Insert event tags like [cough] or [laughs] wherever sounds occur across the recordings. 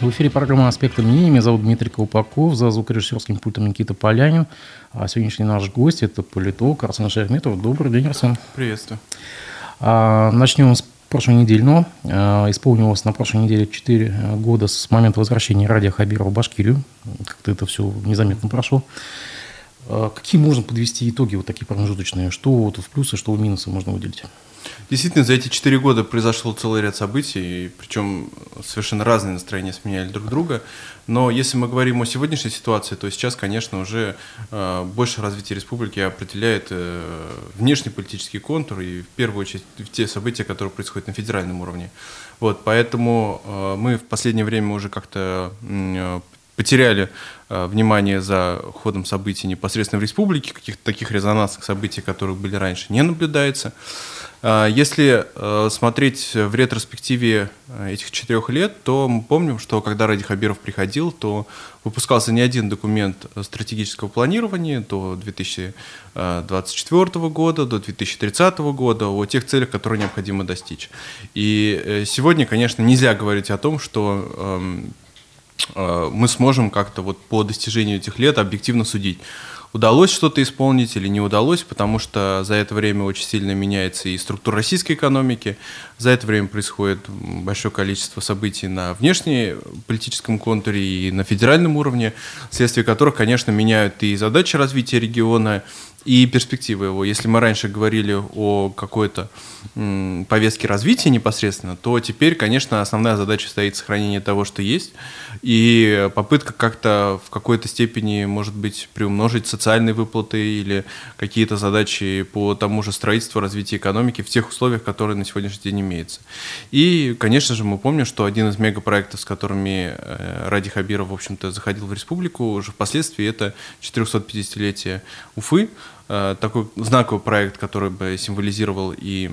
В эфире программа «Аспекты мнений». Меня зовут Дмитрий Колпаков, за звукорежиссерским пультом Никита Полянин. А сегодняшний наш гость – это политолог Арсен Шахметов. Добрый день, Арсен. Приветствую. А, начнем с прошлой недельного. А, исполнилось на прошлой неделе 4 года с момента возвращения Радия Хабирова в Башкирию. Как-то это все незаметно прошло. А, какие можно подвести итоги вот такие промежуточные? Что вот в плюсы, что в минусы можно выделить? Действительно, за эти четыре года произошел целый ряд событий, причем совершенно разные настроения сменяли друг друга. Но если мы говорим о сегодняшней ситуации, то сейчас, конечно, уже э, больше развития республики определяет э, внешний политический контур и в первую очередь те события, которые происходят на федеральном уровне. Вот, поэтому э, мы в последнее время уже как-то э, потеряли э, внимание за ходом событий непосредственно в республике, каких-то таких резонансных событий, которые были раньше, не наблюдается. А, если э, смотреть в ретроспективе э, этих четырех лет, то мы помним, что когда Ради Хабиров приходил, то выпускался не один документ стратегического планирования до 2024 года, до 2030 года о тех целях, которые необходимо достичь. И э, сегодня, конечно, нельзя говорить о том, что эм, мы сможем как-то вот по достижению этих лет объективно судить удалось что-то исполнить или не удалось, потому что за это время очень сильно меняется и структура российской экономики, за это время происходит большое количество событий на внешнеполитическом контуре и на федеральном уровне, вследствие которых, конечно, меняют и задачи развития региона, и перспективы его. Если мы раньше говорили о какой-то повестке развития непосредственно, то теперь, конечно, основная задача стоит сохранение того, что есть, и попытка как-то в какой-то степени, может быть, приумножить социальные выплаты или какие-то задачи по тому же строительству, развитию экономики в тех условиях, которые на сегодняшний день имеются. И, конечно же, мы помним, что один из мегапроектов, с которыми э, Ради Хабиров, в общем-то, заходил в республику, уже впоследствии это 450-летие Уфы, Э, такой знаковый проект, который бы символизировал и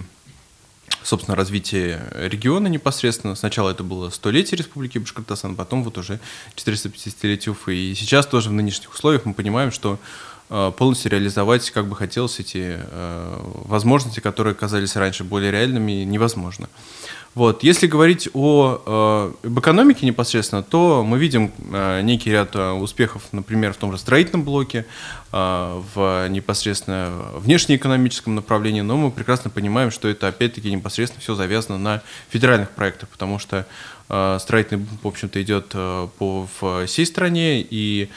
собственно, развитие региона непосредственно. Сначала это было столетие Республики Башкортостан, потом вот уже 450-летие Уфы. И сейчас тоже в нынешних условиях мы понимаем, что э, полностью реализовать, как бы хотелось, эти э, возможности, которые казались раньше более реальными, невозможно. Вот. Если говорить о, э, об экономике непосредственно, то мы видим э, некий ряд э, успехов, например, в том же строительном блоке, в непосредственно внешнеэкономическом направлении, но мы прекрасно понимаем, что это опять-таки непосредственно все завязано на федеральных проектах, потому что строительный, в общем-то, идет по всей стране, и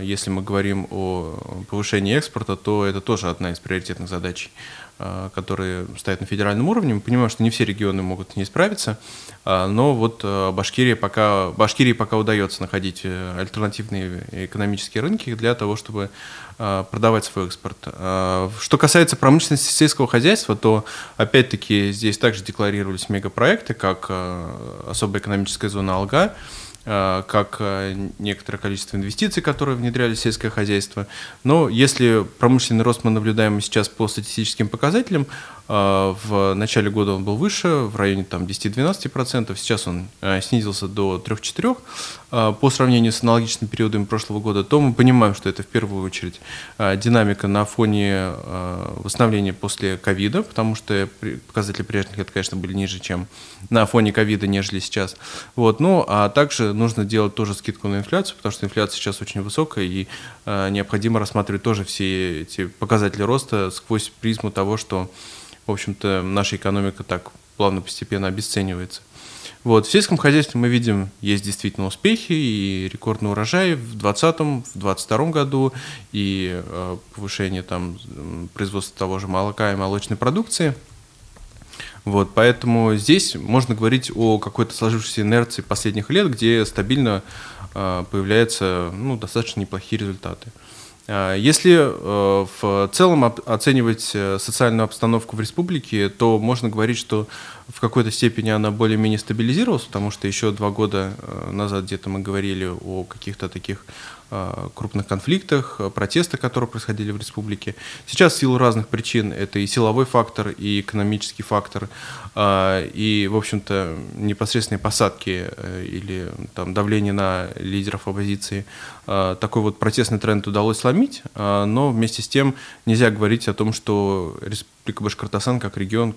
если мы говорим о повышении экспорта, то это тоже одна из приоритетных задач Э, которые стоят на федеральном уровне. Мы понимаем, что не все регионы могут не справиться, э, но вот э, Башкирия пока, Башкирии пока удается находить альтернативные экономические рынки для того, чтобы продавать свой экспорт. Что касается промышленности сельского хозяйства, то опять-таки здесь также декларировались мегапроекты, как особая экономическая зона Алга, Э, как э, некоторое количество инвестиций, которые внедряли в сельское хозяйство. Но если промышленный рост мы наблюдаем сейчас по статистическим показателям, э, в начале года он был выше, в районе там, 10-12%, сейчас он снизился до 3-4%, по сравнению с аналогичным периодами прошлого года, то мы понимаем, что это в первую очередь динамика на фоне восстановления после ковида, потому что показатели прежних лет, конечно, были ниже, чем на фоне ковида, нежели сейчас. Вот. Ну, а также нужно делать тоже скидку на инфляцию, потому что инфляция сейчас очень высокая, и э, необходимо рассматривать тоже все эти показатели роста сквозь призму того, что, в общем-то, наша экономика так плавно постепенно обесценивается. Вот. В сельском хозяйстве мы видим, есть действительно успехи и рекордный урожай в 2020, в 2022 году, и э, повышение там, производства того же молока и молочной продукции – вот, поэтому здесь можно говорить о какой-то сложившейся инерции последних лет, где стабильно э, появляются ну, достаточно неплохие результаты. А, если э, в целом оценивать э, социальную обстановку в республике, то можно говорить, что в какой-то степени она более-менее стабилизировалась, потому что еще два года назад где-то мы говорили о каких-то таких крупных конфликтах, протестах, которые происходили в республике. Сейчас в силу разных причин это и силовой фактор, и экономический фактор, и, в общем-то, непосредственные посадки или там, давление на лидеров оппозиции. Такой вот протестный тренд удалось сломить, но вместе с тем нельзя говорить о том, что Республика Башкортостан как регион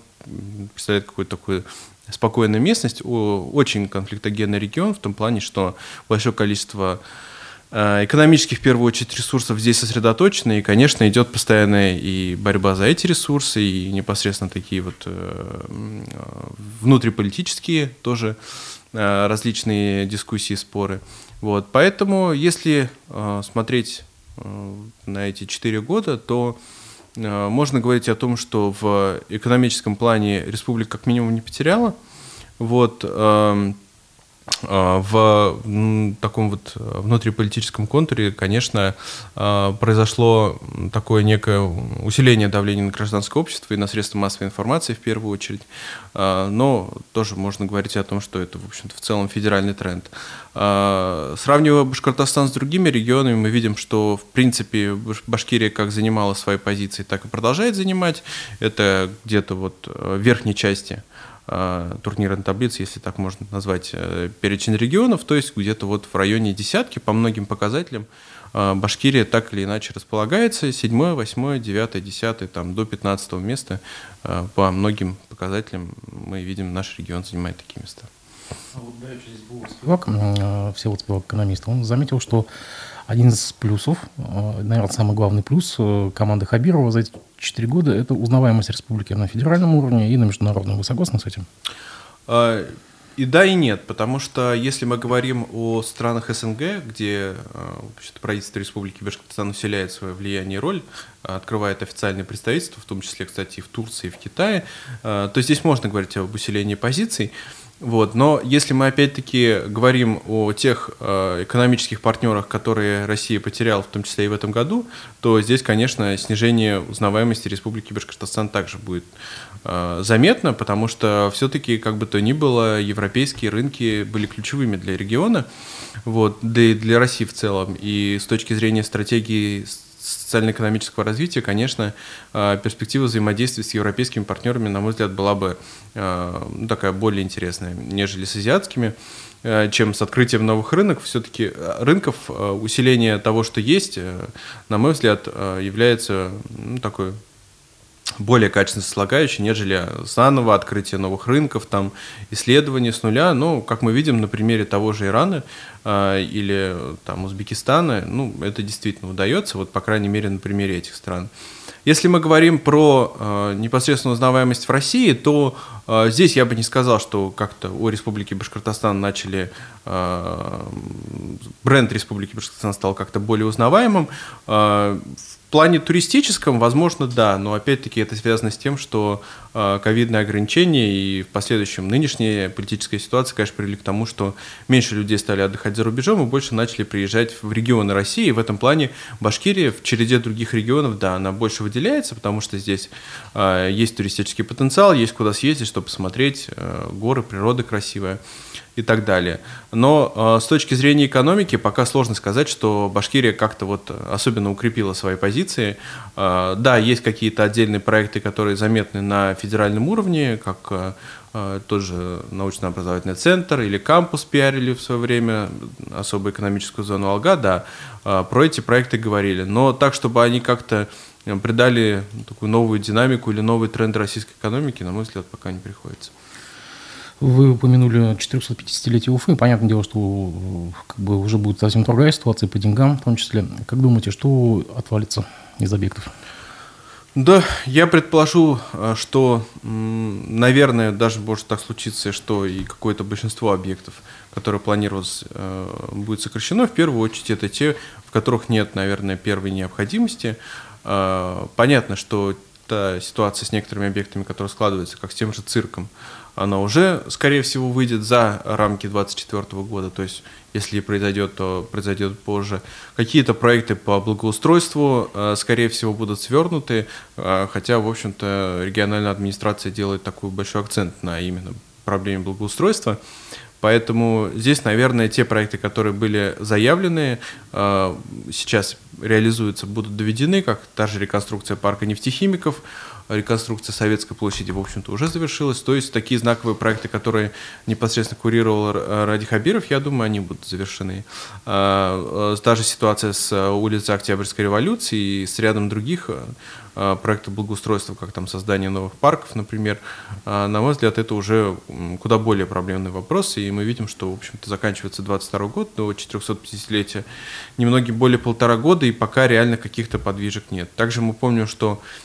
представляет какую-то такую спокойная местность, очень конфликтогенный регион в том плане, что большое количество э, экономических, в первую очередь, ресурсов здесь сосредоточено, и, конечно, идет постоянная и борьба за эти ресурсы, и непосредственно такие вот э, внутриполитические тоже э, различные дискуссии, споры. Вот. Поэтому, если смотреть на эти четыре года, то Э, можно говорить о том, что в экономическом плане республика как минимум не потеряла. Вот, эм, э, в таком вот внутриполитическом контуре, конечно, э, произошло такое некое усиление давления на гражданское общество и на средства массовой информации в первую очередь, но тоже можно говорить о том, что это, в общем-то, в целом федеральный тренд. А, сравнивая Башкортостан с другими регионами, мы видим, что в принципе Башкирия как занимала свои позиции, так и продолжает занимать. Это где-то вот э, в верхней части а, турнирной таблицы, если так можно назвать, э, перечень регионов, то есть где-то вот в районе десятки по многим показателям а, Башкирия так или иначе располагается, 7, 8, 9, 10, там, до 15 места по многим показателям мы видим, наш регион занимает такие места. А вот давеча здесь был Спивак, э, Всеволод Спивак, экономист, он заметил, что один из плюсов, э, наверное, самый главный плюс э, команды Хабирова за эти четыре года – это узнаваемость республики на федеральном уровне и на международном. Вы согласны с этим? А, и да, и нет, потому что если мы говорим о странах СНГ, где правительство Республики Башкортостан усиляет свое влияние и роль, открывает официальные представительства, в том числе, кстати, и в Турции, и в Китае, то здесь можно говорить об усилении позиций. Вот. Но если мы опять-таки говорим о тех э, экономических партнерах, которые Россия потеряла, в том числе и в этом году, то здесь, конечно, снижение узнаваемости Республики Башкортостан также будет э, заметно, потому что все-таки, как бы то ни было, европейские рынки были ключевыми для региона, вот, да и для России в целом. И с точки зрения стратегии социально-экономического развития, конечно, э, перспектива взаимодействия с европейскими партнерами, на мой взгляд, была бы э, ну, такая более интересная, нежели с азиатскими э, чем с открытием новых рынков. Все-таки рынков, усиление того, что есть, на мой взгляд, является ну, такой более качественно слагающей, нежели заново открытие новых рынков, там, исследования с нуля. Ну, как мы видим на примере того же Ирана э, или там, Узбекистана, ну, это действительно удается, вот, по крайней мере, на примере этих стран. Если мы говорим про э, непосредственно узнаваемость в России, то э, здесь я бы не сказал, что как-то у Республики Башкортостан начали э, бренд Республики Башкортостан стал как-то более узнаваемым. Э, в плане туристическом, возможно, да, но опять-таки это связано с тем, что э, ковидные ограничения и в последующем нынешняя политическая ситуация, конечно, привели к тому, что меньше людей стали отдыхать за рубежом и больше начали приезжать в регионы России. И в этом плане Башкирия в череде других регионов, да, она больше выделяется, потому что здесь э, есть туристический потенциал, есть куда съездить, чтобы посмотреть э, горы, природа красивая и так далее. Но э, с точки зрения экономики пока сложно сказать, что Башкирия как-то вот особенно укрепила свои позиции. Э, да, есть какие-то отдельные проекты, которые заметны на федеральном уровне, как э, э тот же научно-образовательный центр или кампус пиарили в свое время, особую экономическую зону Алга, да, э, про эти проекты говорили. Но так, чтобы они как-то придали такую новую динамику или новый тренд российской экономики, на мой взгляд, пока не приходится. Вы упомянули 450-летие Уфы. Понятное дело, что как бы уже будет совсем другая ситуация по деньгам в том числе. Как думаете, что отвалится из объектов? Да, я предположу, э, что, наверное, даже может так случиться, что и какое-то большинство объектов, которые планировалось, э, будет сокращено. В первую очередь это те, в которых нет, наверное, первой необходимости. Э, понятно, что та ситуация с некоторыми объектами, которые складываются, как с тем же цирком, она уже, скорее всего, выйдет за рамки 2024 года, то есть если произойдет, то произойдет позже. Какие-то проекты по благоустройству, э, скорее всего, будут свернуты, э, хотя, в общем-то, региональная администрация делает такой большой акцент на именно проблеме благоустройства. Поэтому здесь, наверное, те проекты, которые были заявлены, сейчас реализуются, будут доведены, как та же реконструкция парка нефтехимиков, реконструкция Советской площади, в общем-то, уже завершилась. То есть такие знаковые проекты, которые непосредственно курировал Ради Хабиров, я думаю, они будут завершены. А, а, та же ситуация с улицей Октябрьской революции и с рядом других а, проектов благоустройства, как там создание новых парков, например. На мой взгляд, это уже куда более проблемный вопрос, и мы видим, что, в общем-то, заканчивается 22 год, до 450-летия, немногим более полтора года, и пока реально каких-то подвижек нет. Также мы помним, что а,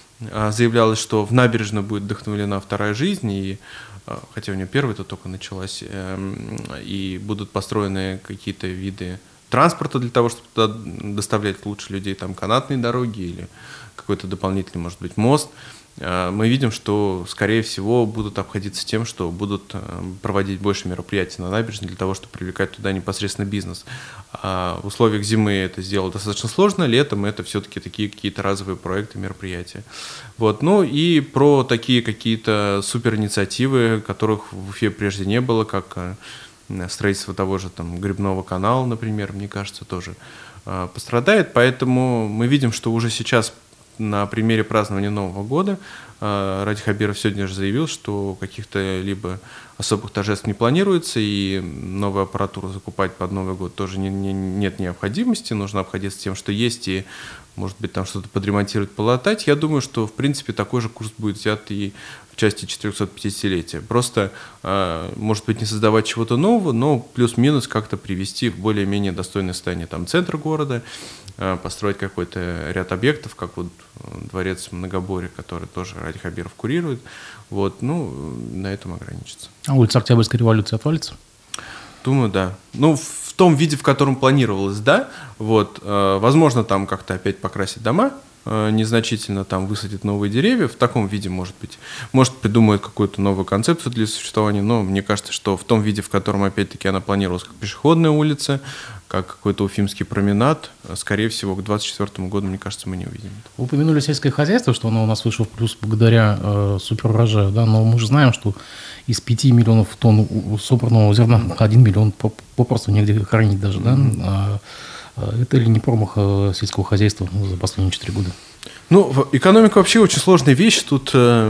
заявлялось, что в набережной будет вдохновлена вторая жизнь, и а, хотя у нее первая-то только началась, эм, и будут построены какие-то виды транспорта для того, чтобы туда доставлять лучше людей, там канатные дороги или какой-то дополнительный, может быть, мост – мы видим, что, скорее всего, будут обходиться тем, что будут э, проводить больше мероприятий на набережной для того, чтобы привлекать туда непосредственно бизнес. А в условиях зимы это сделать достаточно сложно, летом это все-таки такие какие-то разовые проекты, мероприятия. Вот. Ну и про такие какие-то супер инициативы, которых в Уфе прежде не было, как э, строительство того же там грибного канала, например, мне кажется, тоже пострадает. Поэтому мы видим, что уже сейчас на примере празднования Нового года э, Ради Хабиров сегодня же заявил, что каких-то либо особых торжеств не планируется, и новую аппаратуру закупать под Новый год тоже не, не, нет необходимости, нужно обходиться тем, что есть, и, может быть, там что-то подремонтировать, полатать. Я думаю, что, в принципе, такой же курс будет взят и в части 450-летия. Просто, э, может быть, не создавать чего-то нового, но плюс-минус как-то привести в более-менее достойное состояние там центр города, Э, построить какой-то ряд объектов, как вот э, дворец Многоборья, который тоже Ради Хабиров курирует. Вот, ну, на этом ограничиться. А улица Октябрьской революции отвалится? Думаю, да. Ну, в том виде, в котором планировалось, да. Вот, э, возможно, там как-то опять покрасить дома, незначительно там высадить новые деревья, в таком виде, может быть. Может, придумают какую-то новую концепцию для существования, но мне кажется, что в том виде, в котором, опять-таки, она планировалась как пешеходная улица, как какой-то уфимский променад, скорее всего, к 2024 году, мне кажется, мы не увидим. Вы упомянули сельское хозяйство, что оно у нас вышло в плюс благодаря э, суперурожаю, да, но мы же знаем, что из 5 миллионов тонн собранного зерна 1 миллион попросту негде хранить даже, да. А, это ли не промах э, сельского хозяйства за последние 4 года? Ну, экономика вообще очень сложная вещь. Тут э,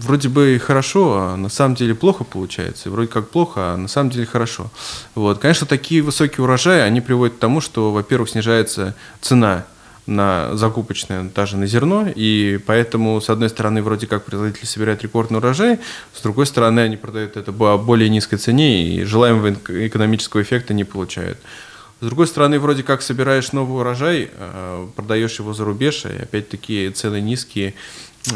вроде бы и хорошо, а на самом деле плохо получается. вроде как плохо, а на самом деле хорошо. Вот. Конечно, такие высокие урожаи, они приводят к тому, что, во-первых, снижается цена на закупочное, даже на зерно, и поэтому, с одной стороны, вроде как производители собирают рекордный урожай, с другой стороны, они продают это по более низкой цене, и желаемого экономического эффекта не получают. С другой стороны, вроде как собираешь новый урожай, э, продаешь его за рубеж, и опять-таки цены низкие,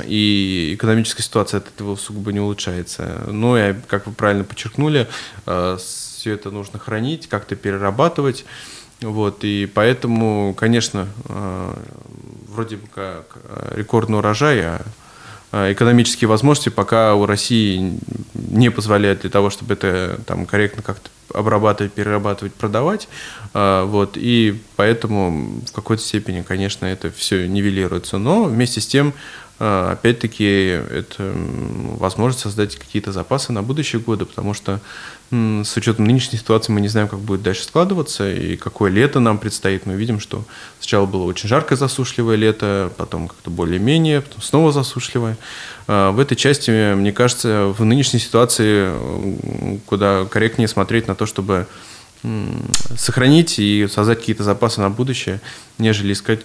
и экономическая ситуация от этого сугубо не улучшается. Но, и, как вы правильно подчеркнули, э, все это нужно хранить, как-то перерабатывать. Вот, и поэтому, конечно, э, вроде бы как рекордный урожай, а экономические возможности пока у России не позволяют для того, чтобы это там корректно как-то обрабатывать, перерабатывать, продавать. А, вот, и поэтому в какой-то степени, конечно, это все нивелируется. Но вместе с тем, опять-таки, это возможность создать какие-то запасы на будущие годы, потому что с учетом нынешней ситуации мы не знаем, как будет дальше складываться и какое лето нам предстоит. Мы видим, что сначала было очень жаркое засушливое лето, потом как-то более-менее, потом снова засушливое. А, в этой части, мне кажется, в нынешней ситуации куда корректнее смотреть на то, чтобы сохранить и создать какие-то запасы на будущее, нежели искать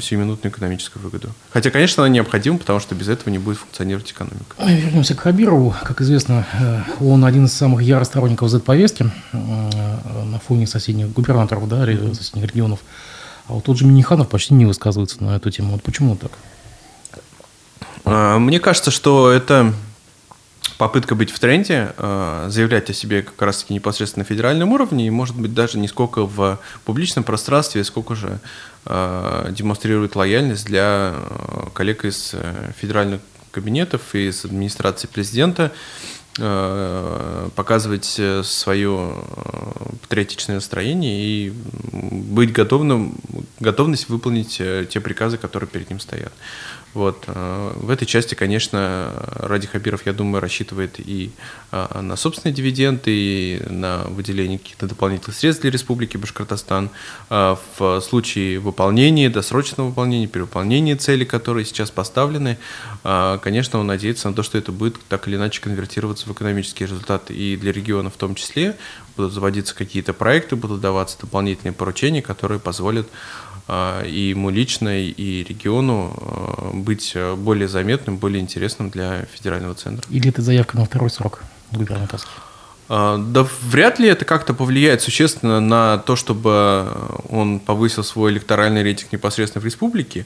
сиюминутную экономическую выгоду. Хотя, конечно, она необходима, потому что без этого не будет функционировать экономика. Вернемся к Хабирову. Как известно, э, он один из самых ярых сторонников Z-повестки э, на фоне соседних губернаторов, да, соседних регионов. А вот тот же Миниханов почти не высказывается на эту тему. Вот почему так? А, мне кажется, что это попытка быть в тренде, э, заявлять о себе как раз-таки непосредственно на федеральном уровне, и, может быть, даже не сколько в публичном пространстве, сколько же э, демонстрирует лояльность для э, коллег из федеральных кабинетов и из администрации президента, показывать свое патриотичное настроение и быть готовым готовность выполнить те приказы, которые перед ним стоят. Вот. Э, в этой части, конечно, Ради Хабиров, я думаю, рассчитывает и э, на собственные дивиденды, и на выделение каких-то дополнительных средств для Республики Башкортостан. Э, в случае выполнения, досрочного выполнения, перевыполнения целей, которые сейчас поставлены, конечно, он надеется на то, что это будет так или иначе конвертироваться в экономические результаты и для региона в том числе. Будут заводиться какие-то проекты, будут даваться дополнительные поручения, которые позволят и ему лично, и региону а, быть а, более заметным, более интересным для федерального центра. Или это заявка на второй срок губернаторский? Да вряд ли это как-то повлияет существенно на то, чтобы он повысил свой электоральный рейтинг непосредственно в республике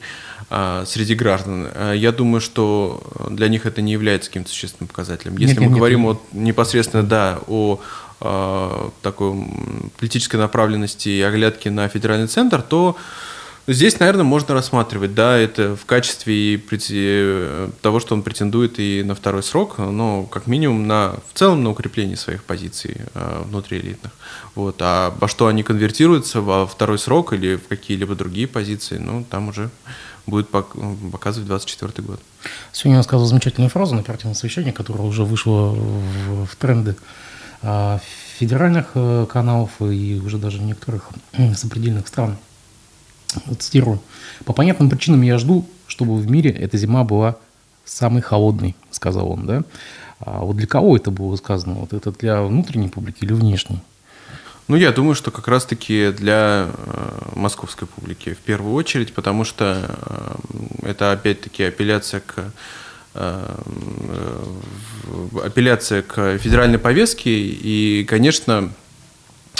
среди граждан. Я думаю, что для них это не является каким-то существенным показателем. Если нет, мы нет, говорим нет. О, непосредственно да, о такой политической направленности и оглядке на федеральный центр, то Здесь, наверное, можно рассматривать, да, это в качестве э, того, что он претендует и на второй срок, но как минимум на, в целом на укрепление своих позиций э, внутриэлитных. Вот. А во что они конвертируются, во второй срок или в какие-либо другие позиции, ну, там уже будет показывать 24 год. Сегодня я сказал замечательную фразу на оперативном совещании, которая уже вышла в, в тренды а, федеральных э, каналов и уже даже некоторых сопредельных стран – Цитирую. «По понятным причинам я жду, чтобы в мире эта зима была самой холодной», сказал он, да? А вот для кого это было сказано? Вот это для внутренней публики или внешней? Ну, я думаю, что как раз-таки для э, московской публики в первую очередь, потому что э, это опять-таки апелляция к э, апелляция к федеральной повестке, и, конечно, э,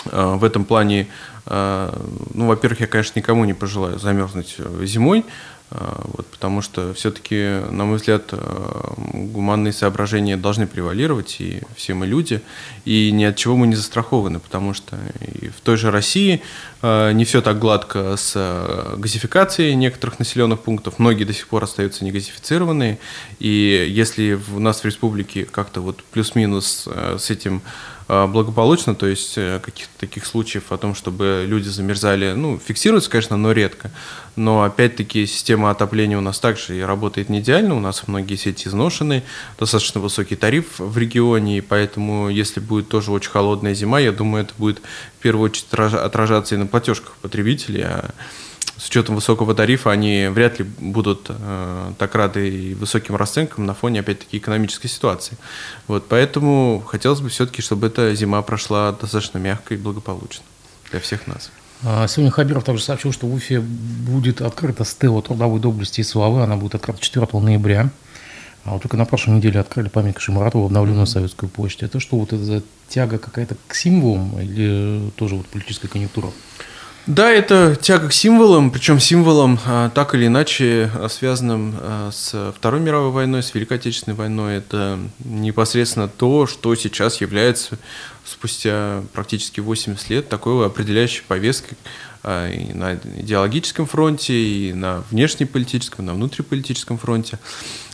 в этом плане а, ну, во-первых, я, конечно, никому не пожелаю замерзнуть э, зимой, вот, потому что все-таки, на мой взгляд, э, гуманные соображения должны превалировать, и все мы люди, и ни от чего мы не застрахованы, потому что и в той же России э, не все так гладко с газификацией некоторых населенных пунктов, многие до сих пор остаются негазифицированные, и если у нас в республике как-то вот плюс-минус с этим благополучно, то есть э, каких-то таких случаев о том, чтобы люди замерзали, ну, фиксируется, конечно, но редко. Но опять-таки система отопления у нас также и работает не идеально, у нас многие сети изношены, достаточно высокий тариф в регионе, и поэтому, если будет тоже очень холодная зима, я думаю, это будет в первую очередь отражаться и на платежках потребителей, а с учетом высокого тарифа они вряд ли будут э, так рады и высоким расценкам на фоне, опять-таки, экономической ситуации. Вот, поэтому хотелось бы все-таки, чтобы эта зима прошла достаточно мягко и благополучно для всех нас. А, сегодня Хабиров также сообщил, что в Уфе будет открыта стела трудовой доблести и славы. Она будет открыта 4 ноября. А вот только на прошлой неделе открыли памятник Шимаратову, обновленную Советскую почту. Это что, вот эта тяга какая-то к символам или тоже вот политическая конъюнктура? Да, это тяга к символам, причем символам а, так или иначе а, связанным а, с Второй мировой войной, с Великой Отечественной войной. Это непосредственно то, что сейчас является спустя практически 80 лет такой определяющей повесткой и на идеологическом фронте, и на внешнеполитическом, и на внутриполитическом фронте.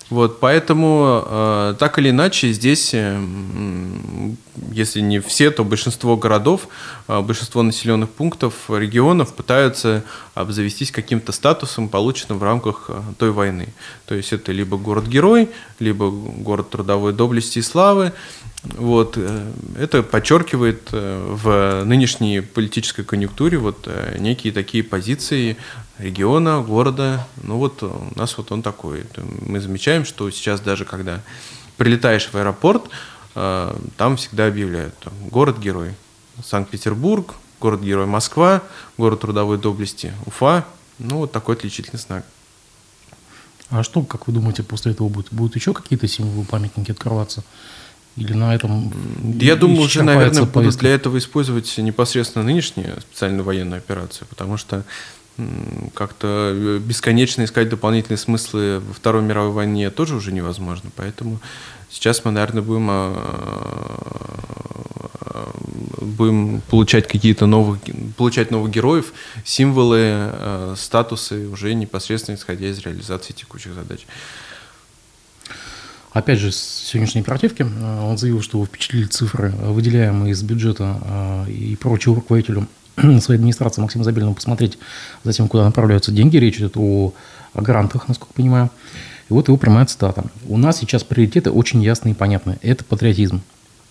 Вот, поэтому э, так или иначе здесь, э, если не все, то большинство городов, э, большинство населенных пунктов, регионов пытаются обзавестись каким-то статусом, полученным в рамках э, той войны. То есть это либо город-герой, либо город трудовой доблести и славы. Вот, э, это подчеркивает э, в нынешней политической конъюнктуре вот э, некие такие позиции региона, города. Ну вот у нас вот он такой. Мы замечаем, что сейчас даже когда прилетаешь в аэропорт, там всегда объявляют город-герой. Санкт-Петербург, город-герой Москва, город трудовой доблести Уфа. Ну вот такой отличительный знак. А что, как вы думаете, после этого будет? Будут еще какие-то символы памятники открываться? Или на этом Я думаю, уже, наверное, повестка? будут для этого использовать непосредственно нынешние специальные военные операции, потому что как-то э, бесконечно искать дополнительные смыслы во Второй мировой войне тоже уже невозможно. Поэтому сейчас мы, наверное, будем, а, будем получать какие-то новые, получать новых героев, символы, э, статусы уже непосредственно исходя из реализации текущих задач. Опять же, с сегодняшней оперативки э, он заявил, что его впечатлили цифры, выделяемые из бюджета и поручил руководителю [clears throat] своей администрации Максиму Забельному посмотреть за тем, куда направляются деньги. Речь идет о, о грантах, насколько понимаю. И вот его прямая цитата. «У нас сейчас приоритеты очень ясные и понятные. Это патриотизм.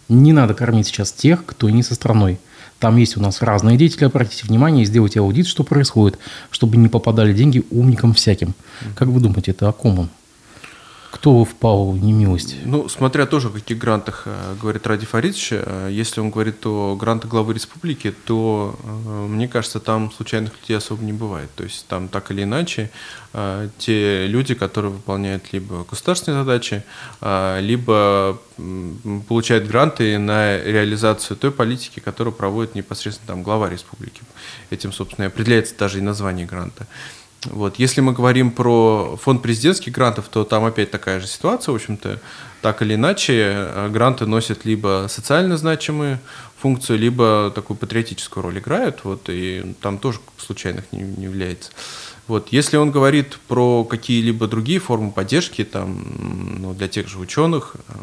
Не надо кормить сейчас тех, кто не со страной. Там есть у нас разные деятели, обратите внимание и сделайте аудит, что происходит, чтобы не попадали деньги умникам всяким. Как вы думаете, это о ком он? Кто впал в немилость? Ну, смотря тоже о каких грантах э, говорит Ради Фаридович. Э, если он говорит о грантах главы республики, то, э, мне кажется, там случайных людей особо не бывает. То есть там так или иначе те люди, которые выполняют либо государственные задачи, либо получают гранты на реализацию той политики, которую проводит непосредственно там глава республики. Этим, собственно, и определяется даже и название гранта. Вот. Если мы говорим про фонд президентских грантов, то там опять такая же ситуация, в общем-то, так или иначе, э, гранты носят либо социально значимую функцию, либо такую патриотическую роль играют, вот, и там тоже случайных не, не является. Вот. Если он говорит про какие-либо другие формы поддержки там, ну, для тех же ученых э,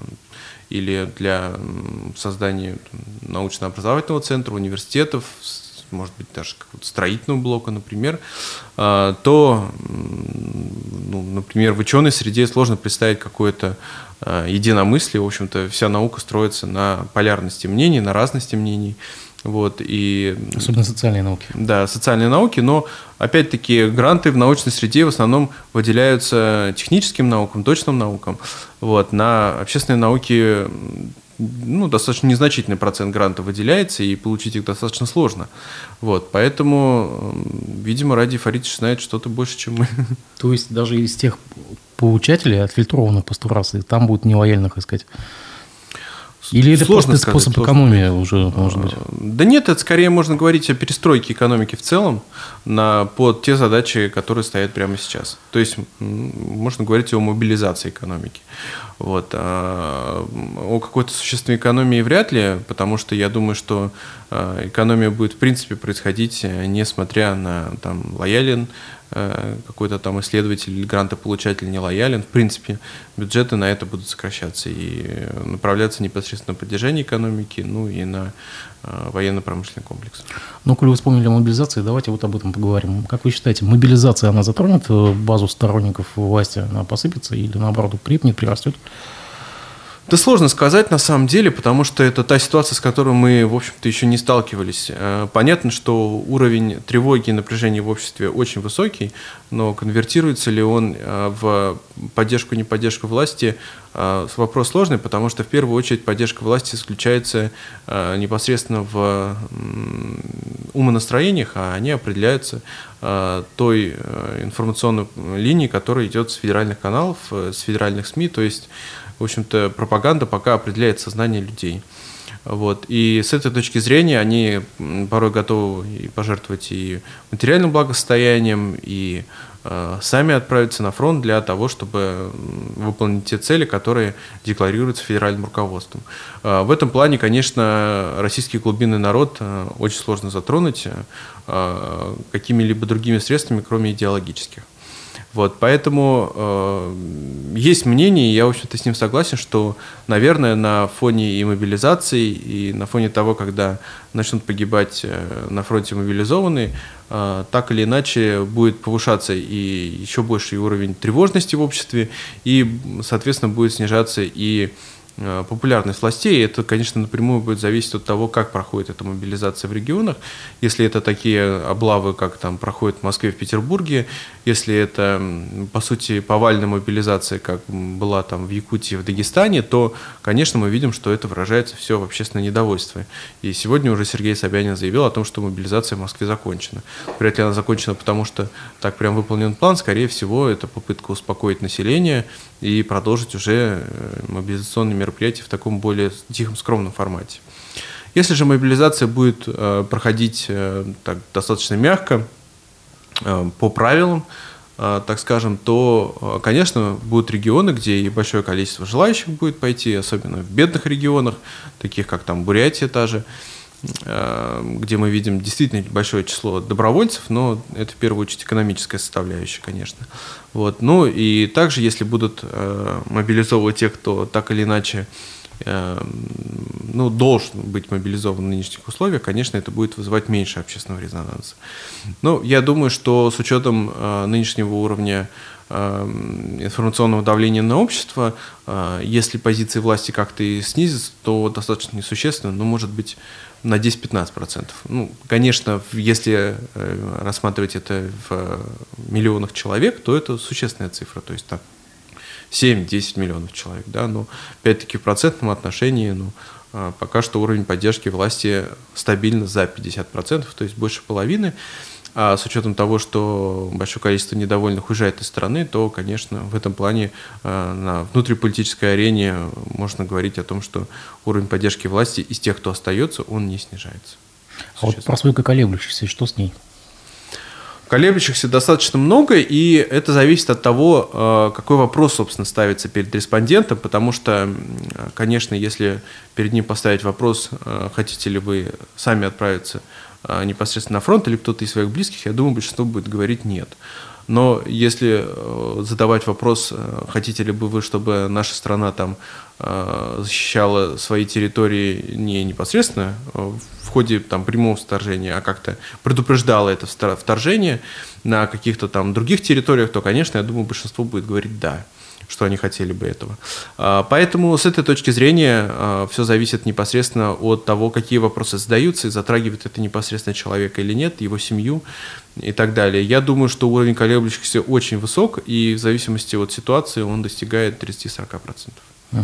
или для создания научно-образовательного центра, университетов, может быть, даже какого-то строительного блока, например, а, то, ну, например, в ученой среде сложно представить какое-то а, единомыслие. В общем-то, вся наука строится на полярности мнений, на разности мнений. Вот, и, Особенно социальные науки. Да, социальные науки, но опять-таки гранты в научной среде в основном выделяются техническим наукам, точным наукам. Вот, на общественные науки ну, достаточно незначительный процент грантов выделяется, и получить их достаточно сложно. Вот, поэтому, видимо, Ради Фаридович знает что-то больше, чем мы. [laughs] То есть даже из тех получателей, отфильтрованных по сто там будут нелояльных искать? Или это сложно просто сказать, способ экономии сказать. уже, может быть? Да нет, это скорее можно говорить о перестройке экономики в целом на, под те задачи, которые стоят прямо сейчас. То есть можно говорить о мобилизации экономики. Вот. А о какой-то существенной экономии вряд ли, потому что я думаю, что а, экономия будет в принципе происходить, несмотря на там, лоялен Э, какой-то там исследователь или грантополучатель не лоялен, в принципе, бюджеты на это будут сокращаться и направляться непосредственно на поддержание экономики, ну и на э, военно-промышленный комплекс. Ну, коли вы вспомнили о мобилизации, давайте вот об этом поговорим. Как вы считаете, мобилизация, она затронет э, базу сторонников власти, она посыпется или наоборот крепнет, прирастет? Да сложно сказать на самом деле, потому что это та ситуация, с которой мы, в общем-то, еще не сталкивались. Э, понятно, что уровень тревоги и напряжения в обществе очень высокий, но конвертируется ли он э, в поддержку не поддержку власти, э, вопрос сложный, потому что в первую очередь поддержка власти исключается непосредственно в умонастроениях, а они определяются той информационной линией, которая идет с федеральных каналов, с федеральных СМИ, то есть в общем-то, пропаганда пока определяет сознание людей. Вот. И с этой точки зрения они порой готовы и пожертвовать и материальным благосостоянием, и э, сами отправиться на фронт для того, чтобы выполнить те цели, которые декларируются федеральным руководством. Э, в этом плане, конечно, российский глубинный народ э, очень сложно затронуть э, какими-либо другими средствами, кроме идеологических. Вот, поэтому э, есть мнение, и я, в общем-то, с ним согласен, что, наверное, на фоне и мобилизации, и на фоне того, когда начнут погибать э, на фронте мобилизованные, э, так или иначе будет повышаться и еще больший уровень тревожности в обществе, и, соответственно, будет снижаться и популярность властей. Это, конечно, напрямую будет зависеть от того, как проходит эта мобилизация в регионах. Если это такие облавы, как там проходит в Москве, в Петербурге, если это, по сути, повальная мобилизация, как была там в Якутии, в Дагестане, то, конечно, мы видим, что это выражается все в общественное недовольство. И сегодня уже Сергей Собянин заявил о том, что мобилизация в Москве закончена. Вряд ли она закончена, потому что так прям выполнен план. Скорее всего, это попытка успокоить население и продолжить уже э, мероприятия в таком более тихом, скромном формате. Если же мобилизация будет э, проходить э, так, достаточно мягко, по правилам, так скажем, то, конечно, будут регионы, где и большое количество желающих будет пойти, особенно в бедных регионах, таких как там Бурятия та же, Э, где мы видим действительно большое число добровольцев, но это в первую очередь экономическая составляющая, конечно. Вот. Ну и также, если будут э, мобилизовывать тех, кто так или иначе ну, должен быть мобилизован в нынешних условиях, конечно, это будет вызывать меньше общественного резонанса. Но я думаю, что с учетом нынешнего уровня информационного давления на общество, если позиции власти как-то и снизятся, то достаточно несущественно, но, может быть, на 10-15%. Ну, конечно, если э, рассматривать это в миллионах человек, то это существенная цифра, то есть там 7-10 миллионов человек, да, но опять-таки в процентном отношении, ну, а, пока что уровень поддержки власти стабильно за 50%, то есть больше половины. А с учетом того, что большое количество недовольных уезжает из страны, то, конечно, в этом плане э, на внутриполитической арене можно говорить о том, что уровень поддержки власти из тех, кто остается, он не снижается. А вот прослойка колеблющихся, что с ней? Колеблющихся достаточно много, и это зависит от того, э, какой вопрос, собственно, ставится перед респондентом, потому что, конечно, если перед ним поставить вопрос, э, хотите ли вы сами отправиться непосредственно на фронт или кто-то из своих близких, я думаю, большинство будет говорить нет. Но если э, задавать вопрос, э, хотите ли бы вы, чтобы наша страна там э, защищала свои территории не непосредственно в ходе там прямого вторжения, а как-то предупреждала это вторжение на каких-то там других территориях, то, конечно, я думаю, большинство будет говорить «да» что они хотели бы этого. А, поэтому с этой точки зрения а, все зависит непосредственно от того, какие вопросы задаются и затрагивает это непосредственно человека или нет, его семью и так далее. Я думаю, что уровень колеблющихся очень высок, и в зависимости от ситуации он достигает 30-40%. Угу.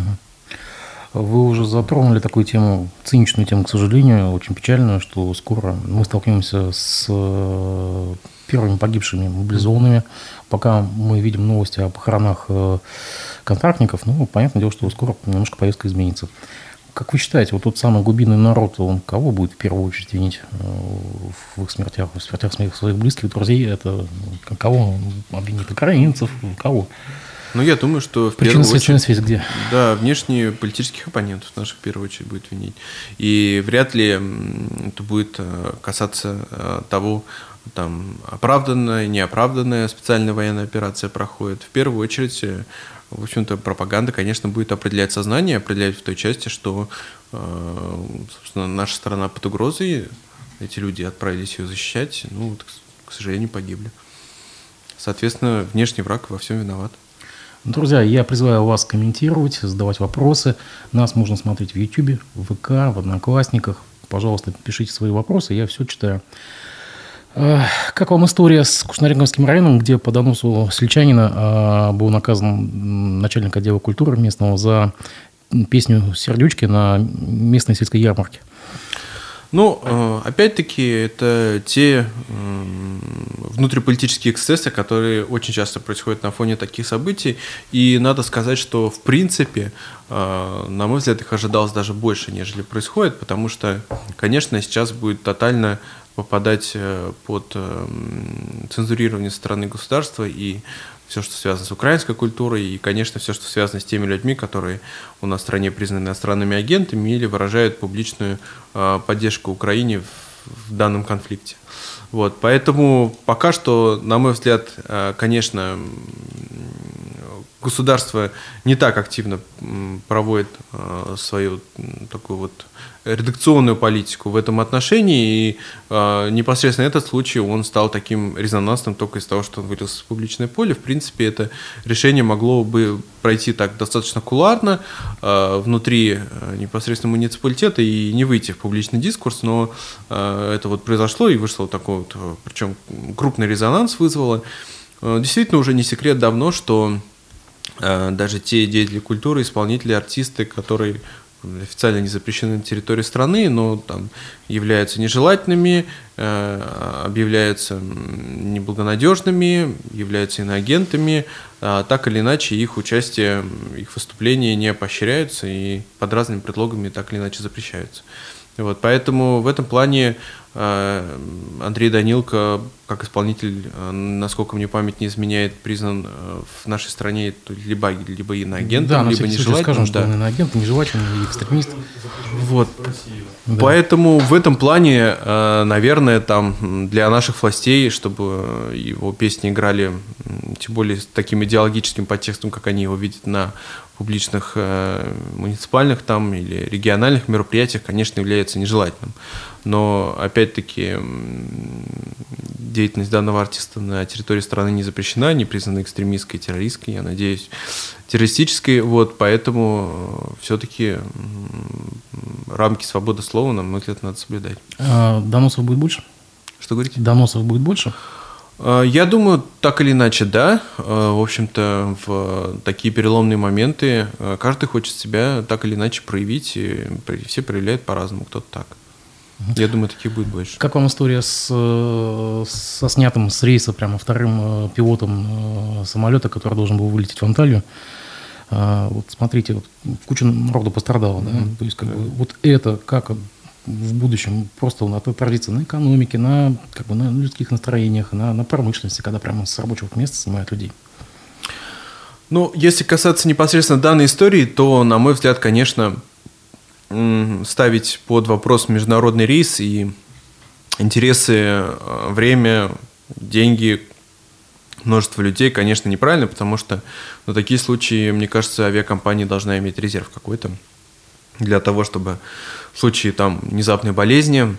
Вы уже затронули такую тему, циничную тему, к сожалению, очень печальную, что скоро мы столкнемся с э, первыми погибшими мобилизованными. Пока мы видим новости о похоронах э, контрактников, ну, понятное дело, что скоро немножко повестка изменится. Как вы считаете, вот тот самый глубинный народ, он кого будет в первую очередь винить э, в их смертях, в смертях своих близких, друзей? Это кого он обвинит? Украинцев? Кого? Ну, я думаю, что в Причина первую очередь... связь где? Да, внешние политических оппонентов наших в первую очередь будет винить. И вряд ли это будет э, касаться э, того, там оправданная, неоправданная специальная военная операция проходит. В первую очередь, э, в общем-то, пропаганда, конечно, будет определять сознание, определять в той части, что, собственно, наша страна под угрозой, эти люди отправились ее защищать, ну, к сожалению, погибли. Соответственно, внешний враг во всем виноват. Друзья, я призываю вас комментировать, задавать вопросы. Нас можно смотреть в YouTube, в ВК, в Одноклассниках. Пожалуйста, пишите свои вопросы, я все читаю. Как вам история с Кушнаренковским районом, где по доносу Сличанина а, был наказан начальник отдела культуры местного за песню «Сердючки» на местной сельской ярмарке? Ну, э, опять-таки, это те внутриполитические эксцессы, которые очень часто происходят на фоне таких событий. И надо сказать, что, в принципе, э, на мой взгляд, их ожидалось даже больше, нежели происходит, потому что, конечно, сейчас будет тотально попадать э, под цензурирование стороны государства и все, что связано с украинской культурой, и, конечно, все, что связано с теми людьми, которые у нас в стране признаны иностранными агентами или выражают публичную э, поддержку Украине в, в данном конфликте. Вот, поэтому пока что, на мой взгляд, э, конечно, государство не так активно проводит э, свою такую вот редакционную политику в этом отношении, и э, непосредственно этот случай, он стал таким резонансным только из того, что он вылился в публичное поле. В принципе, это решение могло бы пройти так достаточно куларно э, внутри непосредственно муниципалитета и не выйти в публичный дискурс, но это вот произошло и вышло такой вот, причем крупный резонанс вызвало. Действительно, уже не секрет давно, что даже те деятели культуры, исполнители, артисты, которые официально не запрещены на территории страны, но там являются нежелательными, э, объявляются неблагонадежными, являются иноагентами, а так или иначе их участие, их выступления не поощряются и под разными предлогами так или иначе запрещаются. Вот, поэтому в этом плане Э, Андрей Данилко, как исполнитель, э, насколько мне память не изменяет, признан э, в нашей стране либо, либо иноагентом, да, либо нежелательным. скажем, что он иноагент, нежелательный и экстремист. Вот. Да. Поэтому в этом плане, наверное, там для наших властей, чтобы его песни играли, тем более с таким идеологическим подтекстом, как они его видят на публичных э, муниципальных там или региональных мероприятиях, конечно, является нежелательным. Но, опять-таки, деятельность данного артиста на территории страны не запрещена, не признана экстремистской, террористской, я надеюсь, террористической. Вот, поэтому э, все-таки рамки свободы слова, на мой взгляд, надо соблюдать. А доносов будет больше? Что говорите? Доносов будет больше? А, я думаю, так или иначе, да. А, в общем-то, в такие переломные моменты а, каждый хочет себя так или иначе проявить, и все проявляют по-разному, кто-то так. Я думаю, таких будет больше. Как вам история с, со снятым с рейса прямо вторым э, пилотом э, самолета, который должен был вылететь в Анталию? Вот смотрите, вот куча народу пострадала, да? Mm-hmm. То есть, как бы, вот это как в будущем просто отразится на экономике, на, как бы, на людских настроениях, на, на промышленности, когда прямо с рабочих мест снимают людей? Ну, если касаться непосредственно данной истории, то, на мой взгляд, конечно, ставить под вопрос международный рейс и интересы, э, время, деньги множество людей, конечно, неправильно, потому что на такие случаи, мне кажется, авиакомпания должна иметь резерв какой-то для того, чтобы в случае там внезапной болезни,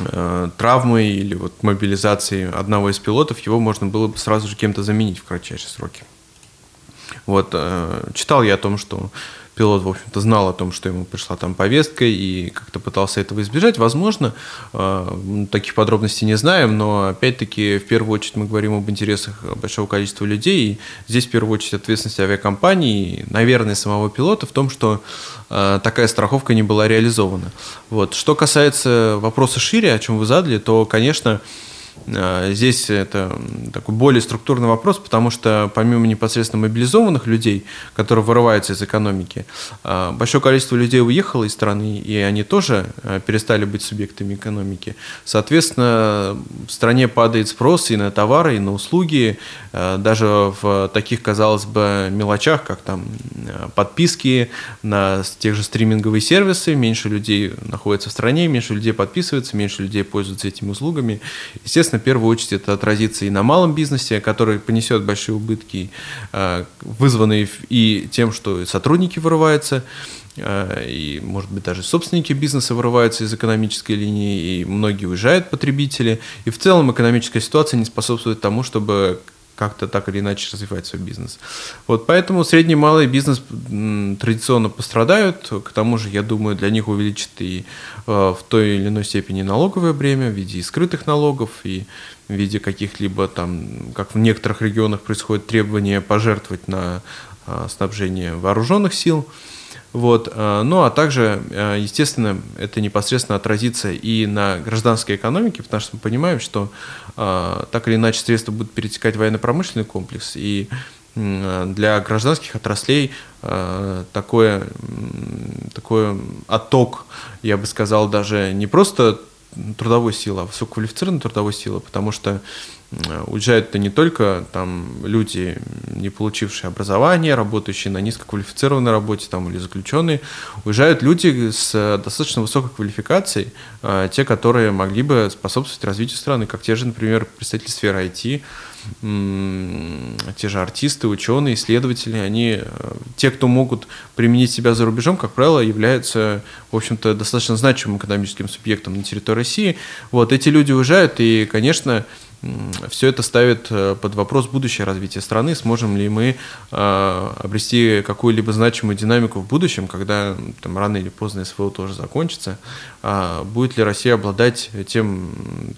э, травмы или вот мобилизации одного из пилотов, его можно было бы сразу же кем-то заменить в кратчайшие сроки. Вот, э, читал я о том, что пилот, в общем-то, знал о том, что ему пришла там повестка и как-то пытался этого избежать. Возможно, э, таких подробностей не знаем, но опять-таки в первую очередь мы говорим об интересах большого количества людей. И здесь в первую очередь ответственность авиакомпании, наверное, самого пилота в том, что э, такая страховка не была реализована. Вот. Что касается вопроса шире, о чем вы задали, то, конечно, а, здесь это такой более структурный вопрос, потому что помимо непосредственно мобилизованных людей, которые вырываются из экономики, а, большое количество людей уехало из страны, и они тоже а, перестали быть субъектами экономики. Соответственно, в стране падает спрос и на товары, и на услуги, даже в таких, казалось бы, мелочах, как там подписки на тех же стриминговые сервисы, меньше людей находится в стране, меньше людей подписывается, меньше людей пользуются этими услугами. Естественно, Естественно, в первую очередь это отразится и на малом бизнесе, который понесет большие убытки, а, вызванные и тем, что сотрудники вырываются, а, и, может быть, даже собственники бизнеса вырываются из экономической линии, и многие уезжают потребители. И в целом экономическая ситуация не способствует тому, чтобы как-то так или иначе развивать свой бизнес. Вот поэтому средний и малый бизнес традиционно пострадают. К тому же, я думаю, для них увеличит и э, в той или иной степени налоговое бремя в виде скрытых налогов и в виде каких-либо там, как в некоторых регионах происходит требование пожертвовать на э, снабжение вооруженных сил. Вот. Э, ну а также, э, естественно, это непосредственно отразится и на гражданской экономике, потому что мы понимаем, что так или иначе средства будут перетекать в военно-промышленный комплекс, и для гражданских отраслей такое, такой отток, я бы сказал, даже не просто трудовой силы, а высококвалифицированной трудовой силы, потому что уезжают-то не только там люди, не получившие образование, работающие на низкоквалифицированной работе там, или заключенные, уезжают люди с достаточно высокой квалификацией, а, те, которые могли бы способствовать развитию страны, как те же, например, представители сферы IT, те же артисты, ученые, исследователи, они, э, те, кто могут применить себя за рубежом, как правило, являются, в общем-то, достаточно значимым экономическим субъектом на территории России. Вот эти люди уезжают, и, конечно, все это ставит э, под вопрос будущее развитие страны, сможем ли мы э, обрести какую-либо значимую динамику в будущем, когда там, рано или поздно СВО тоже закончится, а будет ли Россия обладать тем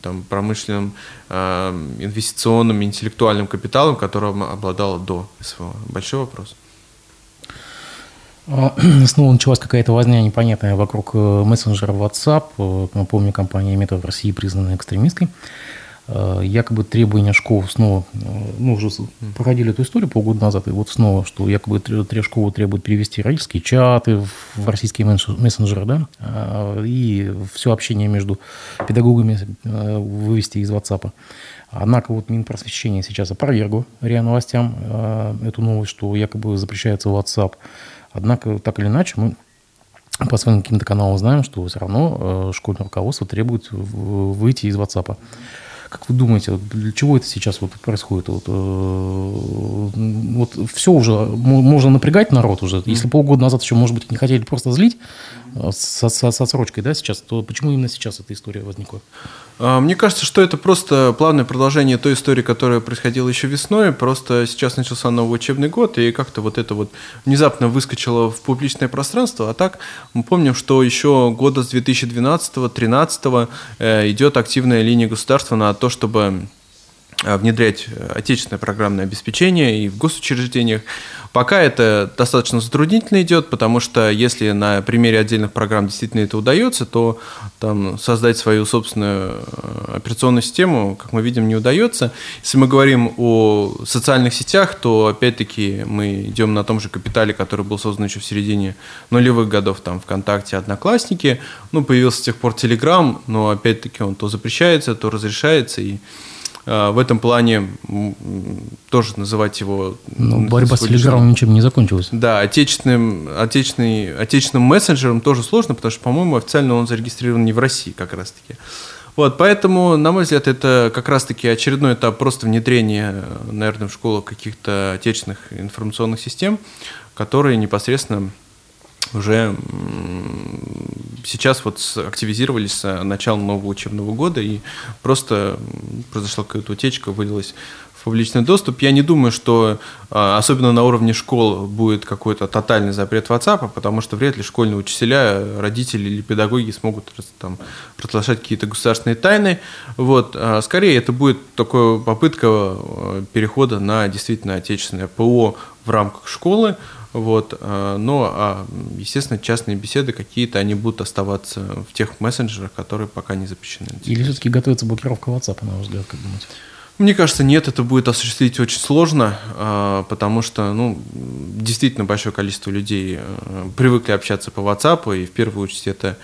там, промышленным, э, инвестиционным, интеллектуальным капиталом, которым обладала до СВО. Большой вопрос. А, [clears throat] снова началась какая-то возня непонятная вокруг мессенджера WhatsApp. Напомню, компания Мета в России признана экстремистской. Э, якобы требования школ снова, э, ну, уже проходили эту историю полгода назад, и вот снова, что якобы три школы требуют перевести родительские чаты в российские мессенджеры, да, э, и все общение между педагогами вывести из WhatsApp. Однако вот Минпросвещение сейчас опровергло РИА Новостям эту новость, что якобы запрещается WhatsApp. Однако, так или иначе, мы по своим каким-то каналам знаем, что все равно школьное руководство требует выйти из WhatsApp. Как вы думаете, для чего это сейчас вот происходит? Вот, э, вот все уже, можно напрягать народ уже. Если полгода назад еще, может быть, не хотели просто злить, с, с, с отсрочкой, да, сейчас, то почему именно сейчас эта история возникла? А, мне кажется, что это просто плавное продолжение той истории, которая происходила еще весной. Просто сейчас начался новый учебный год, и как-то вот это вот внезапно выскочило в публичное пространство. А так мы помним, что еще года с 2012-2013 э, идет активная линия государства на то, чтобы внедрять отечественное программное обеспечение и в госучреждениях. Пока это достаточно затруднительно идет, потому что если на примере отдельных программ действительно это удается, то там, создать свою собственную э, операционную систему, как мы видим, не удается. Если мы говорим о социальных сетях, то опять-таки мы идем на том же капитале, который был создан еще в середине нулевых годов, там ВКонтакте, Одноклассники. Ну, появился с тех пор Телеграм, но опять-таки он то запрещается, то разрешается, и в этом плане тоже называть его... Ну, борьба с Телеграмом ничем не закончилась. Да, отечественным, отечественный, отечественным мессенджером тоже сложно, потому что, по-моему, официально он зарегистрирован не в России как раз-таки. Вот, поэтому, на мой взгляд, это как раз-таки очередной этап просто внедрения, наверное, в школах каких-то отечественных информационных систем, которые непосредственно уже сейчас вот активизировались с начала нового учебного года, и просто произошла какая-то утечка, вылилась в публичный доступ. Я не думаю, что а, особенно на уровне школ будет какой-то тотальный запрет WhatsApp, потому что вряд ли школьные учителя, родители или педагоги смогут там, разглашать какие-то государственные тайны. Вот. А скорее это будет такая попытка а, перехода на действительно отечественное ПО в рамках школы, вот. Э, но, а, естественно, частные беседы какие-то, они будут оставаться в тех мессенджерах, которые пока не запрещены. Или все-таки готовится блокировка WhatsApp, на ваш взгляд, как думаете? Мне кажется, нет, это будет осуществить очень сложно, а, потому что, ну, действительно большое количество людей э, привыкли общаться по WhatsApp, и в первую очередь это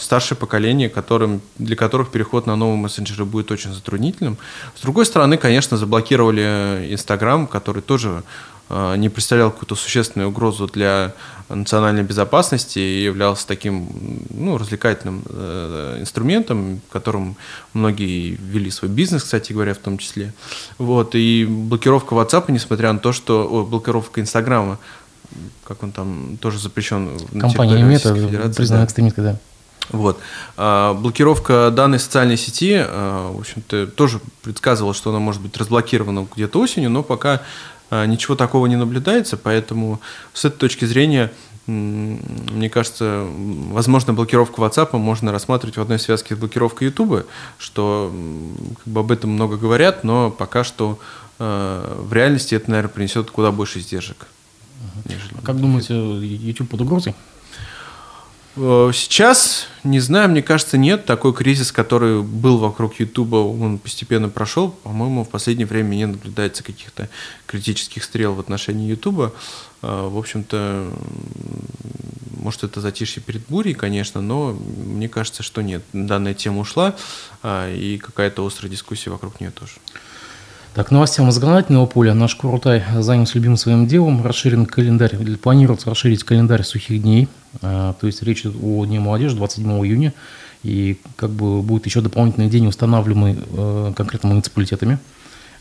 старшее поколение, которым, для которых переход на новые мессенджеры будет очень затруднительным. С другой стороны, конечно, заблокировали Инстаграм, который тоже не представлял какую-то существенную угрозу для национальной безопасности и являлся таким ну, развлекательным э, инструментом, которым многие вели свой бизнес, кстати говоря, в том числе. Вот. И блокировка WhatsApp, несмотря на то, что... О, блокировка Инстаграма, как он там тоже запрещен Компания Мета признана да. экстремисткой, да. Вот. А, блокировка данной социальной сети, а, в общем-то, тоже предсказывала, что она может быть разблокирована где-то осенью, но пока ничего такого не наблюдается, поэтому с этой точки зрения мне кажется, возможно, блокировку WhatsApp можно рассматривать в одной связке с блокировкой YouTube, что как бы об этом много говорят, но пока что э, в реальности это, наверное, принесет куда больше издержек. А как думаете, YouTube под угрозой? Э, сейчас, не знаю, мне кажется, нет. Такой кризис, который был вокруг Ютуба, он постепенно прошел. По-моему, в последнее время не наблюдается каких-то критических стрел в отношении Ютуба. Э, в общем-то, может, это затишье перед бурей, конечно, но мне кажется, что нет. Данная тема ушла, э, и какая-то острая дискуссия вокруг нее тоже. Так, новостям из законодательного поля. Наш Курутай занялся любимым своим делом. Расширен календарь, планируется расширить календарь сухих дней. А, то есть речь идет о Дне молодежи 27 июня. И как бы будет еще дополнительный день, устанавливаемый э, конкретно муниципалитетами.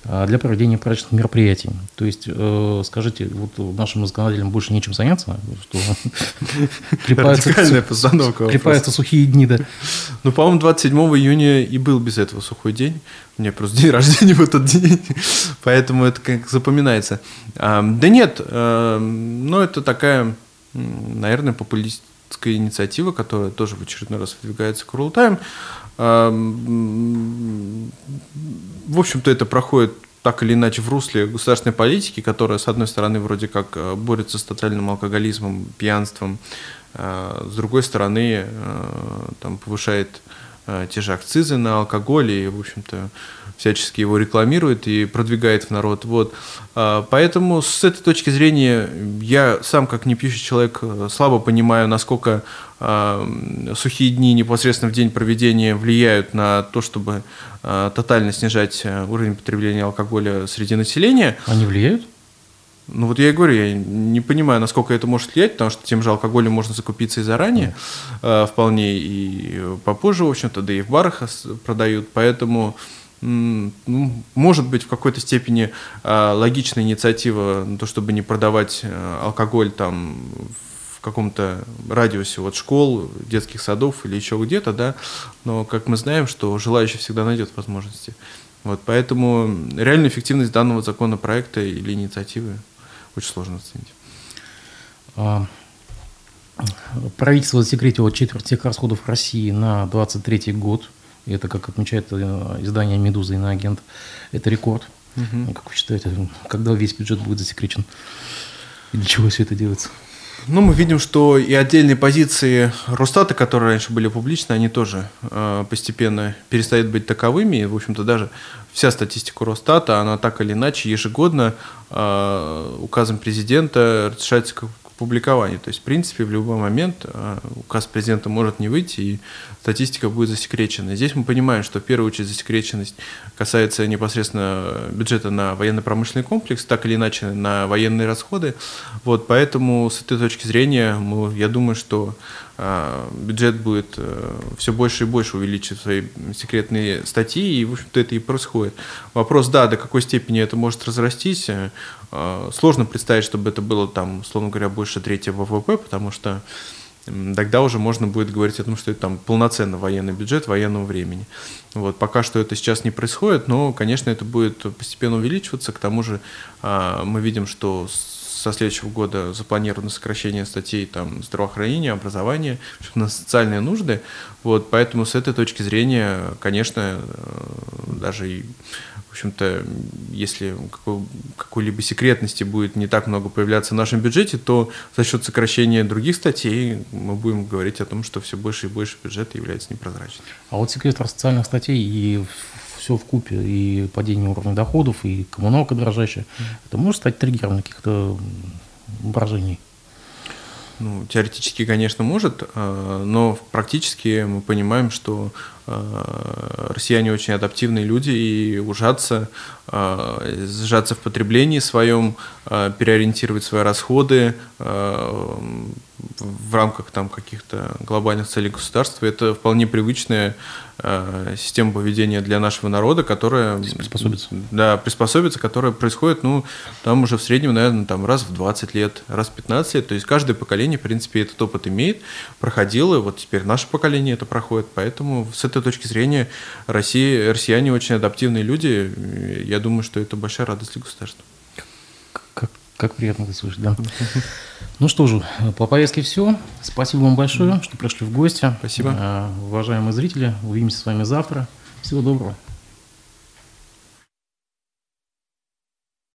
А, для проведения праздничных мероприятий. То есть, э, скажите, вот нашим законодателям больше нечем заняться, что [laughs] клепаются сухие дни, да? Ну, по-моему, 27 июня и был без этого сухой день. У меня просто день [laughs] рождения в этот день, поэтому это как запоминается. А, да нет, э, ну, это такая, наверное, популистская инициатива, которая тоже в очередной раз выдвигается Курултаем в общем-то, это проходит так или иначе в русле государственной политики, которая, с одной стороны, вроде как э, борется с тотальным алкоголизмом, пьянством, а с другой стороны, э, там, повышает те же акцизы на алкоголь и, в общем-то, всячески его рекламирует и продвигает в народ. Вот. Поэтому с этой точки зрения я сам, как не пьющий человек, слабо понимаю, насколько сухие дни непосредственно в день проведения влияют на то, чтобы тотально снижать уровень потребления алкоголя среди населения. Они влияют? Ну вот я и говорю, я не понимаю, насколько это может влиять, потому что тем же алкоголем можно закупиться и заранее, э, вполне и попозже, в общем-то, да и в барах продают, поэтому ну, может быть в какой-то степени э, логичная инициатива на то, чтобы не продавать э, алкоголь там в каком-то радиусе от школ, детских садов или еще где-то, да, но как мы знаем, что желающий всегда найдет возможности. Вот, поэтому реальную эффективность данного законопроекта или инициативы очень сложно оценить. А, правительство засекретило четверть всех расходов России на 2023 год. И это, как отмечает э, издание «Медуза» и «Иноагент», это рекорд. Угу. Как вы считаете, когда весь бюджет будет засекречен? И для чего все это делается? Ну, мы видим, что и отдельные позиции Росстата, которые раньше были публичны, они тоже э, постепенно перестают быть таковыми. И, в общем-то, даже вся статистика Росстата, она так или иначе ежегодно э, указом президента разрешается к публикованию. То есть, в принципе, в любой момент э, указ президента может не выйти, и статистика будет засекречена. Здесь мы понимаем, что в первую очередь засекреченность касается непосредственно бюджета на военно-промышленный комплекс, так или иначе на военные расходы. Вот, поэтому с этой точки зрения мы, я думаю, что бюджет будет э, все больше и больше увеличивать свои секретные статьи, и, в общем-то, это и происходит. Вопрос, да, до какой степени это может разрастись, э, сложно представить, чтобы это было там, условно говоря, больше третьего ВВП, потому что тогда уже можно будет говорить о том, что это там полноценный военный бюджет военного времени. Вот, пока что это сейчас не происходит, но, конечно, это будет постепенно увеличиваться. К тому же а, мы видим, что со следующего года запланировано сокращение статей там, здравоохранения, образования, на социальные нужды. Вот, поэтому с этой точки зрения, конечно, э, даже и в общем-то, если какой-либо секретности будет не так много появляться в нашем бюджете, то за счет сокращения других статей мы будем говорить о том, что все больше и больше бюджета является непрозрачным. А вот секрет социальных статей и все в купе, и падение уровня доходов, и коммуналка дрожащая, это может стать триггером каких-то брожений? Ну, теоретически, конечно, может, э, но практически мы понимаем, что э, россияне очень адаптивные люди и ужаться, сжаться в потреблении своем, переориентировать свои расходы, в рамках там каких-то глобальных целей государства. Это вполне привычная э, система поведения для нашего народа, которая приспособится. Да, приспособится, которая происходит, ну, там уже в среднем, наверное, там раз в 20 лет, раз в 15 лет. То есть каждое поколение, в принципе, этот опыт имеет, проходило, вот теперь наше поколение это проходит. Поэтому с этой точки зрения Россия, россияне очень адаптивные люди. Я думаю, что это большая радость для государства. Как, как приятно это слышать, да. Ну что же, по повестке все. Спасибо вам большое, что пришли в гости. Спасибо. Уважаемые зрители, увидимся с вами завтра. Всего доброго.